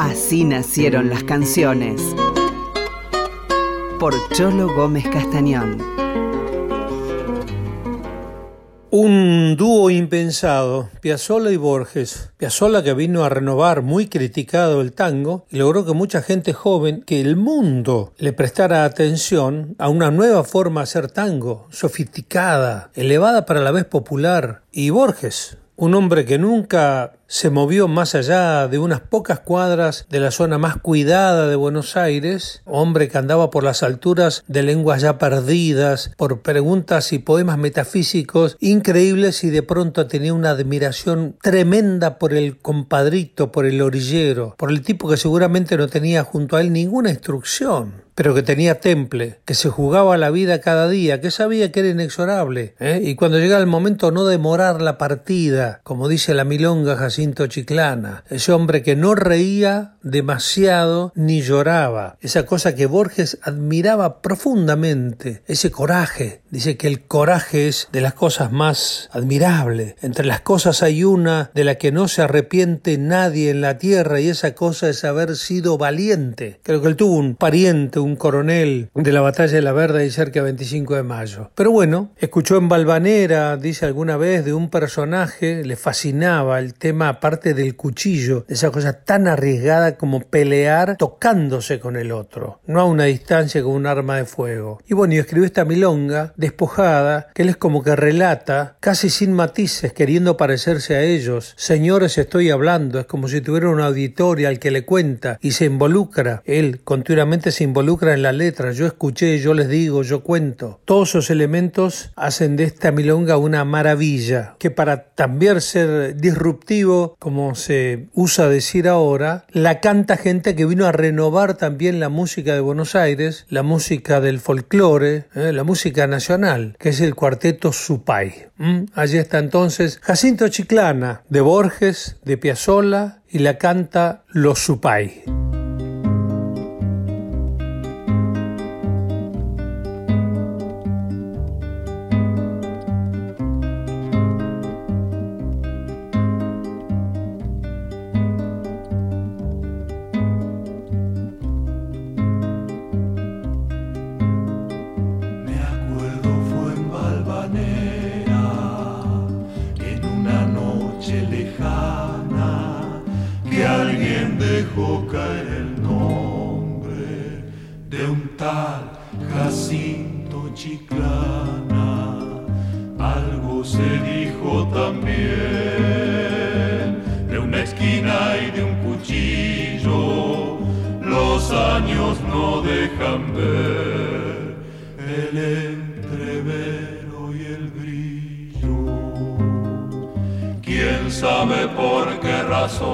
Así nacieron las canciones. Por Cholo Gómez Castañón. Un dúo impensado, Piazzolla y Borges. Piazzolla que vino a renovar muy criticado el tango y logró que mucha gente joven, que el mundo le prestara atención a una nueva forma de hacer tango, sofisticada, elevada para la vez popular. Y Borges, un hombre que nunca se movió más allá de unas pocas cuadras de la zona más cuidada de Buenos Aires, hombre que andaba por las alturas de lenguas ya perdidas, por preguntas y poemas metafísicos increíbles y de pronto tenía una admiración tremenda por el compadrito, por el orillero, por el tipo que seguramente no tenía junto a él ninguna instrucción pero que tenía temple, que se jugaba la vida cada día, que sabía que era inexorable, ¿eh? y cuando llegaba el momento no demorar la partida, como dice la milonga Jacinto Chiclana, ese hombre que no reía demasiado ni lloraba, esa cosa que Borges admiraba profundamente, ese coraje, dice que el coraje es de las cosas más admirables, entre las cosas hay una de la que no se arrepiente nadie en la tierra y esa cosa es haber sido valiente, creo que él tuvo un pariente, un coronel de la batalla de la Verde y cerca de 25 de mayo. Pero bueno, escuchó en Balvanera, dice alguna vez, de un personaje, le fascinaba el tema aparte del cuchillo, esa cosa tan arriesgada como pelear tocándose con el otro, no a una distancia con un arma de fuego. Y bueno, y escribió esta milonga despojada, que él es como que relata, casi sin matices, queriendo parecerse a ellos. Señores, estoy hablando, es como si tuviera una auditoria al que le cuenta y se involucra. Él continuamente se involucra en la letra, yo escuché, yo les digo, yo cuento. Todos esos elementos hacen de esta milonga una maravilla, que para también ser disruptivo, como se usa decir ahora, la canta gente que vino a renovar también la música de Buenos Aires, la música del folclore, ¿eh? la música nacional, que es el cuarteto Supay. Allí está entonces Jacinto Chiclana, de Borges, de Piazzolla, y la canta Los Supay. alguien dejó caer el nombre de un tal Jacinto Chiclana. Algo se dijo también de una esquina y de un cuchillo. Los años no dejan ver. El sabe por qué razón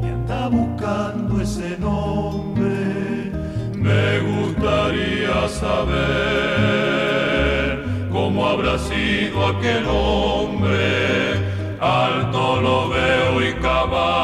me anda buscando ese nombre. Me gustaría saber cómo habrá sido aquel hombre. Alto lo veo y cabal.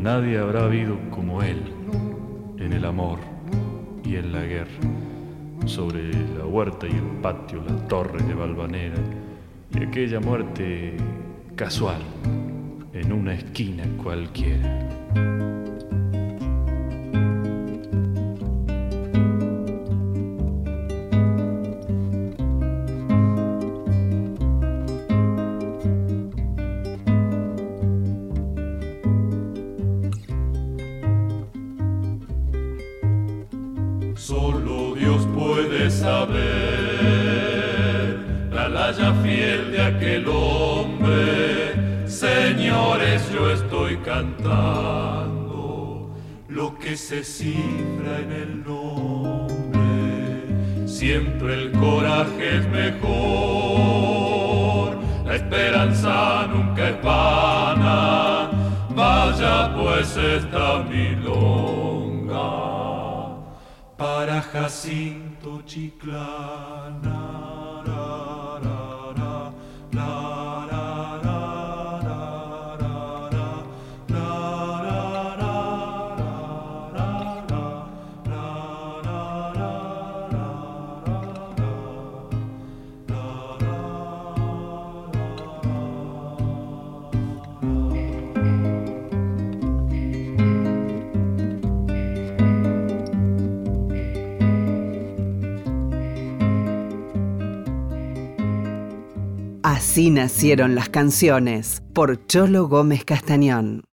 Nadie habrá habido como él en el amor y en la guerra. Sobre la huerta y el patio, la torre de Valvanera y aquella muerte casual en una esquina cualquiera. Cantando lo que se cifra en el nombre. Siento el coraje es mejor, la esperanza nunca es vana, vaya pues esta milonga para Jacinto Chiclana. Así nacieron las canciones por Cholo Gómez Castañón.